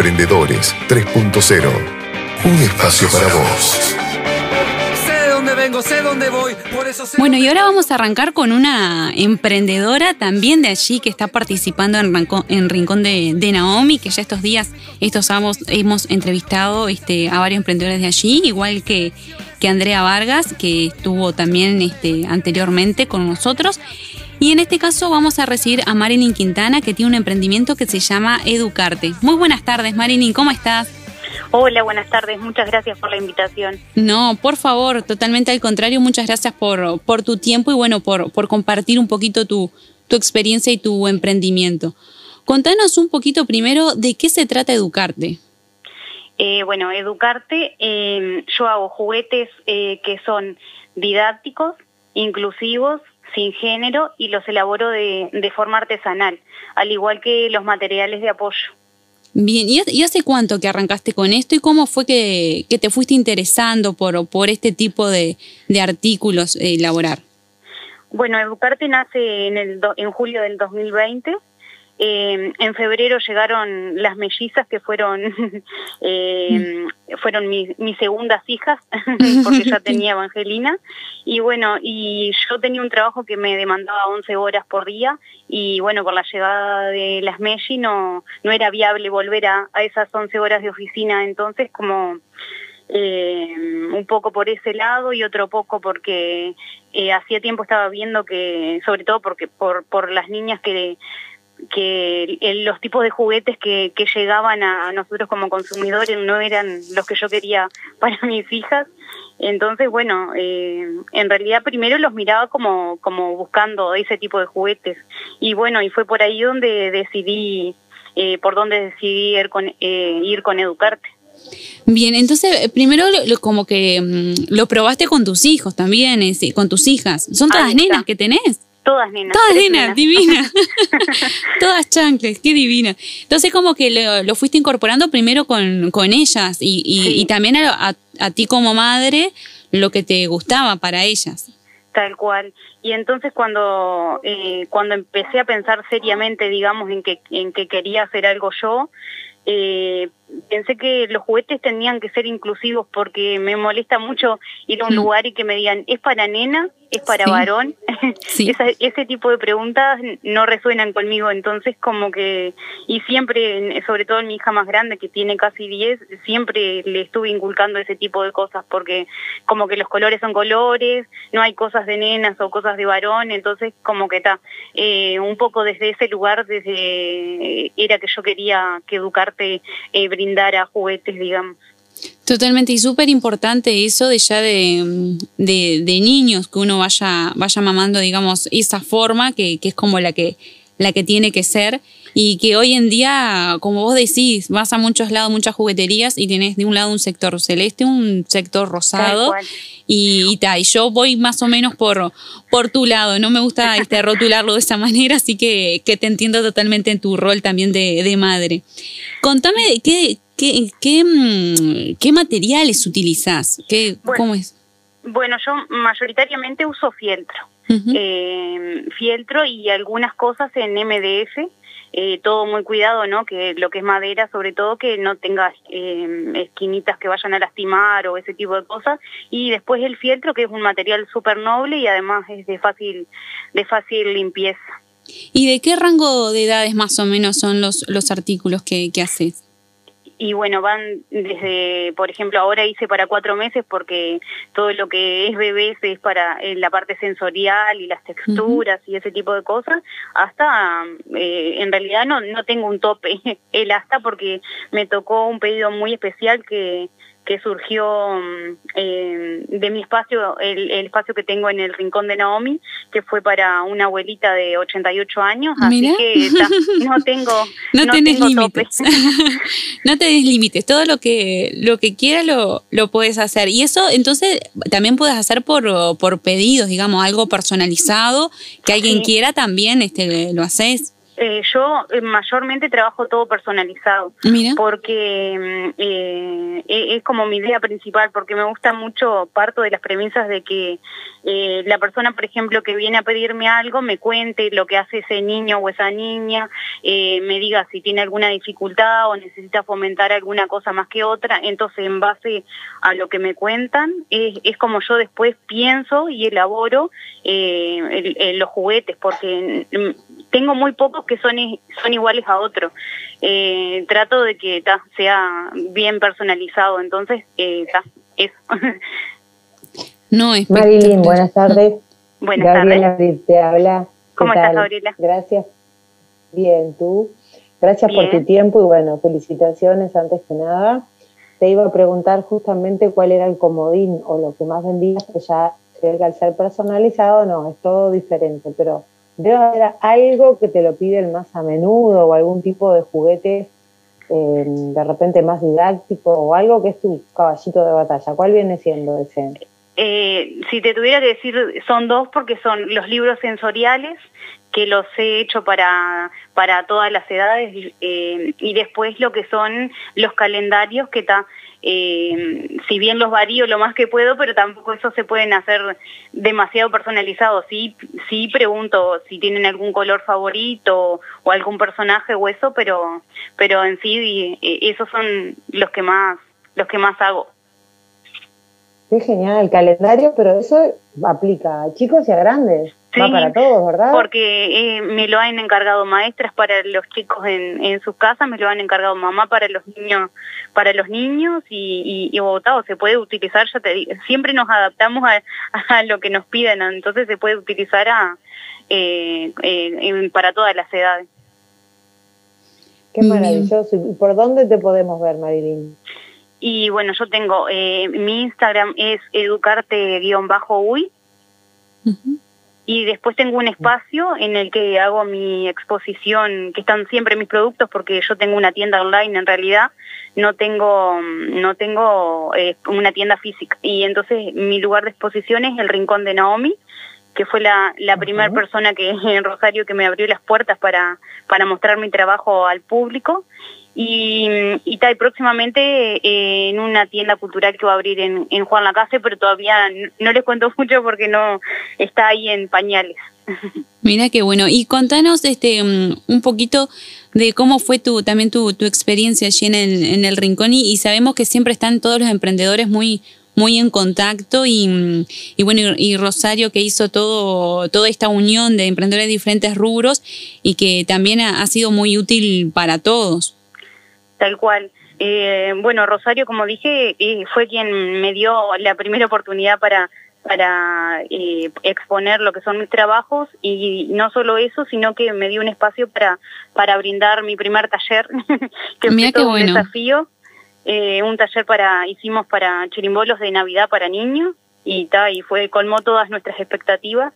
Emprendedores 3.0. Un espacio para vos. Sé de dónde vengo, sé dónde voy, por eso sé Bueno, y ahora vamos a arrancar con una emprendedora también de allí que está participando en, Rincón de, de Naomi, que ya estos días, estos sábados, hemos entrevistado este, a varios emprendedores de allí, igual que, que Andrea Vargas, que estuvo también este, anteriormente con nosotros. Y en este caso vamos a recibir a Marilyn Quintana, que tiene un emprendimiento que se llama Educarte. Muy buenas tardes, Marilyn, ¿cómo estás? Hola, buenas tardes. Muchas gracias por la invitación. No, por favor, totalmente al contrario. Muchas gracias por, por tu tiempo y bueno, por, por compartir un poquito tu, tu experiencia y tu emprendimiento. Contanos un poquito primero de qué se trata Educarte. Eh, bueno, educarte, eh, yo hago juguetes eh, que son didácticos, inclusivos, sin género y los elaboro de, de forma artesanal, al igual que los materiales de apoyo. Bien, ¿y, y hace cuánto que arrancaste con esto y cómo fue que, que te fuiste interesando por, por este tipo de, de artículos eh, elaborar? Bueno, Educarte nace en, el do- en julio del 2020. Eh, en febrero llegaron las mellizas que fueron eh, fueron mis, mis segundas hijas porque ya tenía Evangelina. Y bueno y yo tenía un trabajo que me demandaba 11 horas por día y bueno con la llegada de las Melli no no era viable volver a, a esas 11 horas de oficina entonces como eh, un poco por ese lado y otro poco porque hacía tiempo estaba viendo que, sobre todo porque por, por las niñas que, que el- los tipos de juguetes que, que llegaban a nosotros como consumidores no eran los que yo quería para mis hijas. Entonces, bueno, eh, en realidad primero los miraba como, como buscando ese tipo de juguetes. Y bueno, y fue por ahí donde decidí, eh, por donde decidí ir con, eh, ir con Educarte. Bien, entonces eh, primero lo- lo- como que mm, lo probaste con tus hijos también, es decir, con tus hijas. ¿Son todas nenas que tenés? Todas nenas. Todas tres nenas, divinas. Todas chancles, qué divina. Entonces, como que lo, lo fuiste incorporando primero con, con ellas y, y, Sí. y también a, a- a ti como madre lo que te gustaba para ellas. Tal cual. Y entonces cuando eh, cuando empecé a pensar seriamente, digamos, en que en que quería hacer algo yo, eh, pensé que los juguetes tenían que ser inclusivos porque me molesta mucho ir a un Mm. lugar y que me digan es para nena, es para Sí. varón. Sí. Esa- ese tipo de preguntas no resuenan conmigo, entonces como que y siempre, sobre todo en mi hija más grande que tiene casi 10, siempre le estuve inculcando ese tipo de cosas porque como que los colores son colores, no hay cosas de nenas o cosas de varón, entonces como que está, eh, un poco desde ese lugar, desde era que yo quería que educarte eh, brindara juguetes, digamos. Totalmente, y súper importante eso de ya de, mm, de, de niños, que uno vaya, vaya mamando, digamos, esa forma que, que es como la que, la que tiene que ser. Y que hoy en día, como vos decís, vas a muchos lados, muchas jugueterías y tenés de un lado un sector celeste, un sector rosado. Y, y, ta, y yo voy más o menos por, por tu lado, no me gusta este, rotularlo de esa manera, así que, que te entiendo totalmente en tu rol también de, de madre. Contame qué, qué, qué, mm, qué materiales utilizás, qué, Bueno. cómo es. Bueno, yo mayoritariamente uso fieltro. Eh, fieltro y algunas cosas en MDF, eh, todo muy cuidado, ¿no? Que lo que es madera, sobre todo, que no tenga eh, esquinitas que vayan a lastimar o ese tipo de cosas. Y después el fieltro, que es un material súper noble y además es de fácil, de fácil limpieza. ¿Y de qué rango de edades más o menos son los, los artículos que, que haces? Y bueno, van desde, por ejemplo, ahora hice para cuatro meses porque todo lo que es bebés es para eh, la parte sensorial y las texturas y ese tipo de cosas, hasta, eh, en realidad no, no tengo un tope, el hasta porque me tocó un pedido muy especial que, que surgió eh, de mi espacio, el, el espacio que tengo en el Rincón de Naomi, que fue para una abuelita de 88 años, así que ta, no tengo, No, tenés tengo tope. límites. no tenés límites. Todo lo que, lo que quieras lo, lo puedes hacer. Y eso, entonces, también puedes hacer por, por pedidos, digamos, algo personalizado, que alguien Sí. quiera también, este, lo haces. Eh, yo eh, mayormente trabajo todo personalizado, porque mm, eh, e, es como mi idea principal, porque me gusta mucho, parto de las premisas de que eh, la persona, por ejemplo, que viene a pedirme algo, me cuente lo que hace ese niño o esa niña, me diga si tiene alguna dificultad o necesita fomentar alguna cosa más que otra, entonces en base a lo que me cuentan, es, es como yo después pienso y elaboro eh, los juguetes, porque mm, tengo muy pocos que son, son iguales a otros. Eh, trato de que sea bien personalizado, entonces, eh, eso. no, es Marilyn, buenas tardes. Buenas Gabriela tardes. te habla. ¿Cómo estás, Gabriela? Gracias. Bien, tú. Gracias por tu tiempo y bueno, felicitaciones antes que nada. Te iba a preguntar justamente cuál era el comodín o lo que más vendías, que ya que al ser personalizado no, es todo diferente, pero debe haber algo que te lo piden más a menudo o algún tipo de juguete eh, de repente más didáctico o algo que es tu caballito de batalla. ¿Cuál viene siendo ese? Eh, si te tuviera que decir, son dos porque son los libros sensoriales que los he hecho para, para todas las edades eh, y después lo que son los calendarios que está eh, si bien los varío lo más que puedo, pero tampoco eso se pueden hacer demasiado personalizados. Sí, sí pregunto si tienen algún color favorito o algún personaje o eso, pero, pero en sí eh, esos son los que más, los que más hago. Qué genial el calendario, pero eso aplica a chicos y a grandes. Va para todos, ¿verdad? Porque eh, me lo han encargado maestras para los chicos en, en sus casas, me lo han encargado mamá para los niños, para los niños y, y, votado se puede utilizar, ya te digo, siempre nos adaptamos a, a lo que nos piden, entonces se puede utilizar a, eh, eh, para todas las edades. Qué maravilloso. ¿Y por dónde te podemos ver, Marilyn? Y bueno, yo tengo, eh, mi Instagram es educarte-uy. Y después tengo un espacio en el que hago mi exposición, que están siempre mis productos, porque yo tengo una tienda online en realidad, no tengo, no tengo eh, una tienda física. Y entonces mi lugar de exposición es el Rincón de Naomi, que fue la, la primera persona que en Rosario que me abrió las puertas para, para mostrar mi trabajo al público y, y, próximamente eh, en una tienda cultural que va a abrir en, en Juan Lacase, pero todavía no, les cuento mucho porque no está ahí en pañales. Mira qué bueno. Y contanos este mm, un poquito de cómo fue tu también tu, tu experiencia allí en el, en el rincón y, sabemos que siempre están todos los emprendedores muy muy en contacto y, mm, y bueno y, Rosario que hizo todo toda esta unión de emprendedores de diferentes rubros y que también ha sido muy útil para todos. Tal cual. Eh, bueno, Rosario, como dije, eh, fue quien me dio la primera oportunidad para para eh, exponer lo que son mis trabajos y no solo eso, sino que me dio un espacio para para brindar mi primer taller, que fue todo un desafío, eh, un taller para hicimos para chirimbolos de Navidad para niños y ta, y fue colmó todas nuestras expectativas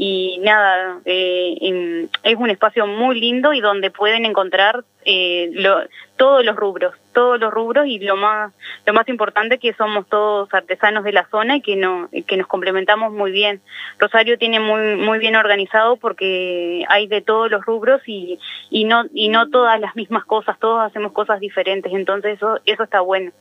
y nada, eh, es un espacio muy lindo y donde pueden encontrar eh, lo, todos los rubros, todos los rubros y lo más lo más importante que somos todos artesanos de la zona y que no que nos complementamos muy bien. Rosario tiene muy muy bien organizado porque hay de todos los rubros y y no y no todas las mismas cosas, todos hacemos cosas diferentes, entonces eso eso está bueno.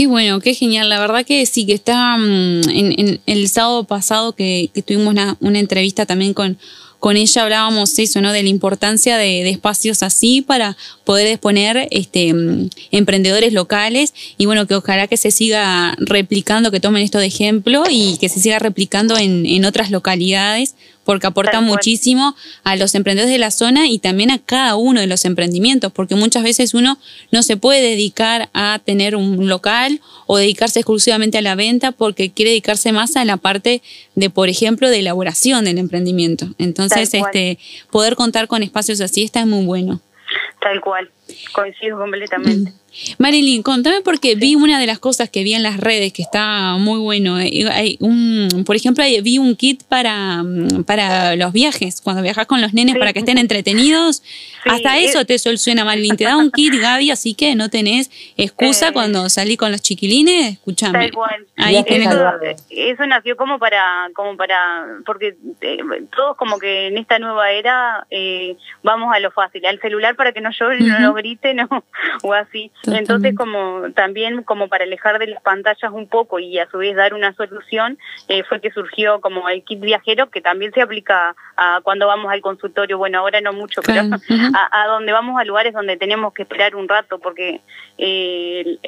Qué bueno, qué genial. La verdad que sí, que está mm, en, el sábado pasado que, tuvimos una, una entrevista también con, con ella hablábamos eso, ¿no? De la importancia de, de, espacios así para poder exponer este, mm, emprendedores locales y bueno, que ojalá que se siga replicando, que tomen esto de ejemplo y que se siga replicando en, en otras localidades porque aporta muchísimo a los emprendedores de la zona y también a cada uno de los emprendimientos, porque muchas veces uno no se puede dedicar a tener un local o dedicarse exclusivamente a la venta porque quiere dedicarse más a la parte de, por ejemplo, de elaboración del emprendimiento. Entonces, este, poder contar con espacios así está muy bueno. Tal cual, coincido completamente. Marilyn, contame porque vi una de las cosas que vi en las redes que está muy bueno. Eh, hay un, por ejemplo, vi un kit para, mm, para los viajes, cuando viajas con los nenes para que estén entretenidos. Hasta eso te soluciona, Marilyn. Te da un kit, Gaby, así que no tenés excusa eh, cuando salí con los chiquilines. Escuchame. Ahí Eso nació como para, como para, porque eh, todos como que en esta nueva era vamos a lo fácil, al celular para que no llore, no lo grite, no, o así. Entonces, como también como para alejar de las pantallas un poco y a su vez dar una solución, eh, fue que surgió como el kit viajero, que también se aplica a cuando vamos al consultorio, bueno, ahora no mucho, pero a, donde vamos a lugares donde tenemos que esperar un rato, porque eh,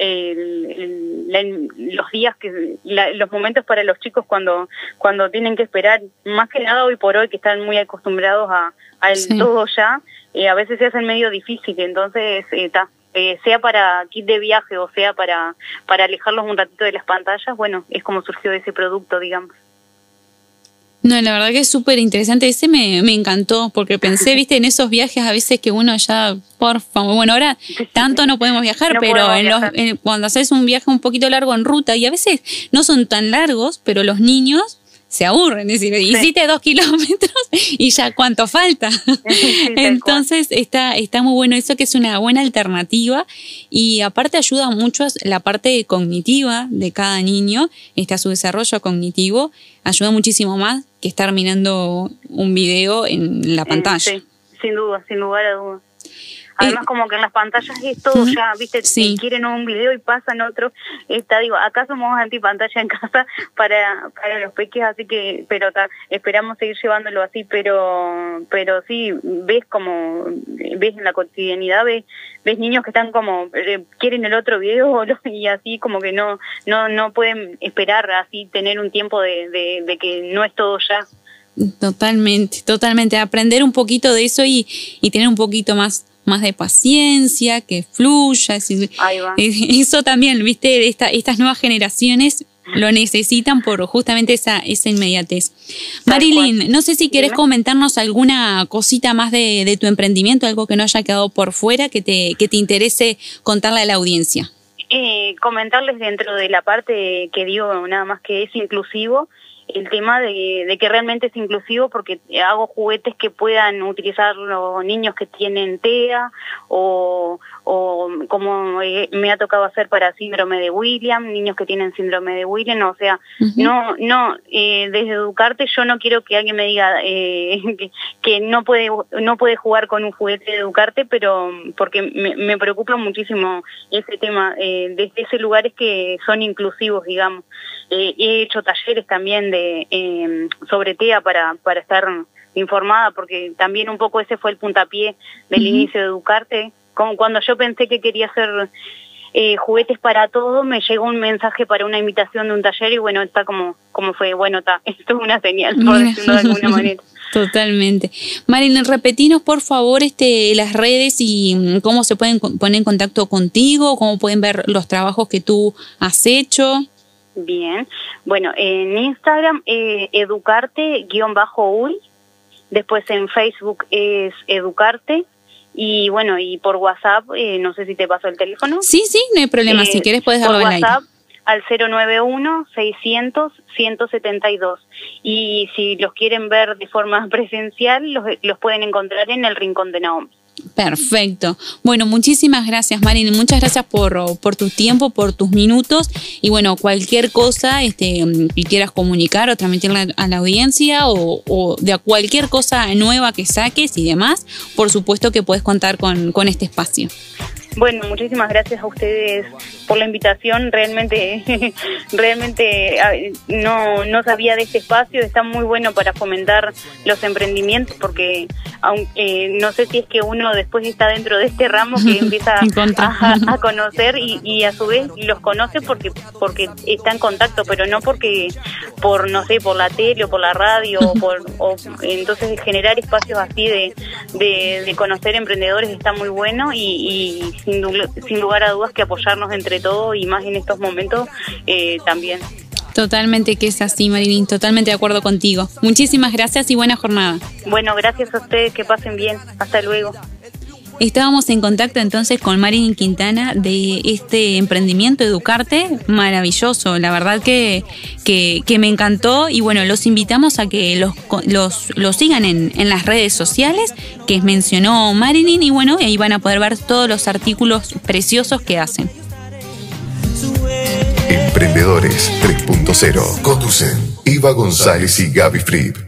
los días, que los momentos para los chicos cuando, cuando tienen que esperar, más que nada hoy por hoy, que están muy acostumbrados a, al todo ya, eh, a veces se hacen medio difícil, entonces está. Eh, sea para kit de viaje o sea para, para alejarlos un ratito de las pantallas, bueno, es como surgió ese producto, digamos. No, la verdad que es súper interesante. Ese me, me encantó porque pensé, viste, en esos viajes a veces que uno ya, por favor, bueno, ahora tanto no podemos viajar, pero en Los, cuando haces un viaje un poquito largo en ruta y a veces no son tan largos, pero los niños se aburren, es decir, hiciste dos kilómetros y ya cuánto falta. Entonces está, está muy bueno eso que es una buena alternativa y aparte ayuda mucho la parte cognitiva de cada niño, está su desarrollo cognitivo, ayuda muchísimo más que estar mirando un video en la pantalla. Sí, sin duda, sin lugar a dudas. Además, como que en las pantallas es todo ya, viste, quieren un video y pasan otro. Está, digo, acá somos antipantalla en casa para, para los peques, así que, pero esperamos seguir llevándolo así, pero, pero sí, ves como, ves en la cotidianidad, ves, ves niños que están como, eh, quieren el otro video y así como que no, no, no pueden esperar así tener un tiempo de, de, de que no es todo ya. Totalmente, totalmente. Aprender un poquito de eso y, y tener un poquito más más de paciencia, que fluya. Eso también, viste, Esta, estas nuevas generaciones lo necesitan por justamente esa, esa inmediatez. Marilyn, no sé si quieres comentarnos alguna cosita más de, tu emprendimiento, algo que no haya quedado por fuera, que te, que te interese contarle a la audiencia. Eh, comentarles dentro de la parte que digo nada más que es inclusivo, el tema de, de, que realmente es inclusivo porque hago juguetes que puedan utilizar los niños que tienen TEA o, o como me ha tocado hacer para síndrome de William, niños que tienen síndrome de William, o sea, no, no, eh, desde educarte yo no quiero que alguien me diga eh, que, no puede, no puede jugar con un juguete de educarte, pero porque me, me preocupa muchísimo ese tema, eh, desde ese lugar es que son inclusivos, digamos. Eh, he hecho talleres también de eh, sobre TEA para, para estar informada, porque también un poco ese fue el puntapié del inicio de Educarte. Como cuando yo pensé que quería hacer eh, juguetes para todo, me llegó un mensaje para una invitación de un taller y bueno, está como, como fue, bueno, está, esto es una señal, por decirlo de alguna manera. Totalmente. Marilyn, repetinos por favor este, las redes y mm, cómo se pueden poner en contacto contigo, cómo pueden ver los trabajos que tú has hecho. Bien, bueno, en Instagram eh, educarte-uy, después en Facebook es educarte. Y bueno, y por WhatsApp, eh, no sé si te paso el teléfono. Sí, sí, no hay problema, si eh, quieres puedes darlo por WhatsApp al 091-600-172 y si los quieren ver de forma presencial los, los pueden encontrar en el Rincón de Naomi. Perfecto. Bueno, muchísimas gracias, Marilyn. Muchas gracias por, por tu tiempo, por tus minutos. Y bueno, cualquier cosa este, que quieras comunicar o transmitirle a la audiencia o, de cualquier cosa nueva que saques y demás, por supuesto que puedes contar con, con este espacio. Bueno, muchísimas gracias a ustedes por la invitación. Realmente, realmente no, no sabía de este espacio. Está muy bueno para fomentar los emprendimientos porque aunque eh, no sé si es que uno después está dentro de este ramo que empieza a, conocer y, a su vez los conoce porque porque está en contacto, pero no porque por no sé por la tele o por la radio o por o, entonces generar espacios así de, de, conocer emprendedores está muy bueno y, sin, sin lugar a dudas que apoyarnos entre todos y más en estos momentos eh, también. Totalmente que es así, Marilyn, totalmente de acuerdo contigo. Muchísimas gracias y buena jornada. Bueno, gracias a ustedes, que pasen bien. Hasta luego. Estábamos en contacto entonces con Marin Quintana de este emprendimiento Educarte, maravilloso, la verdad que, que, me encantó y bueno, los invitamos a que los, los, sigan en, en, las redes sociales que mencionó Marilyn y bueno, ahí van a poder ver todos los artículos preciosos que hacen. Emprendedores 3.0 conducen Iva González y Gaby Fripp.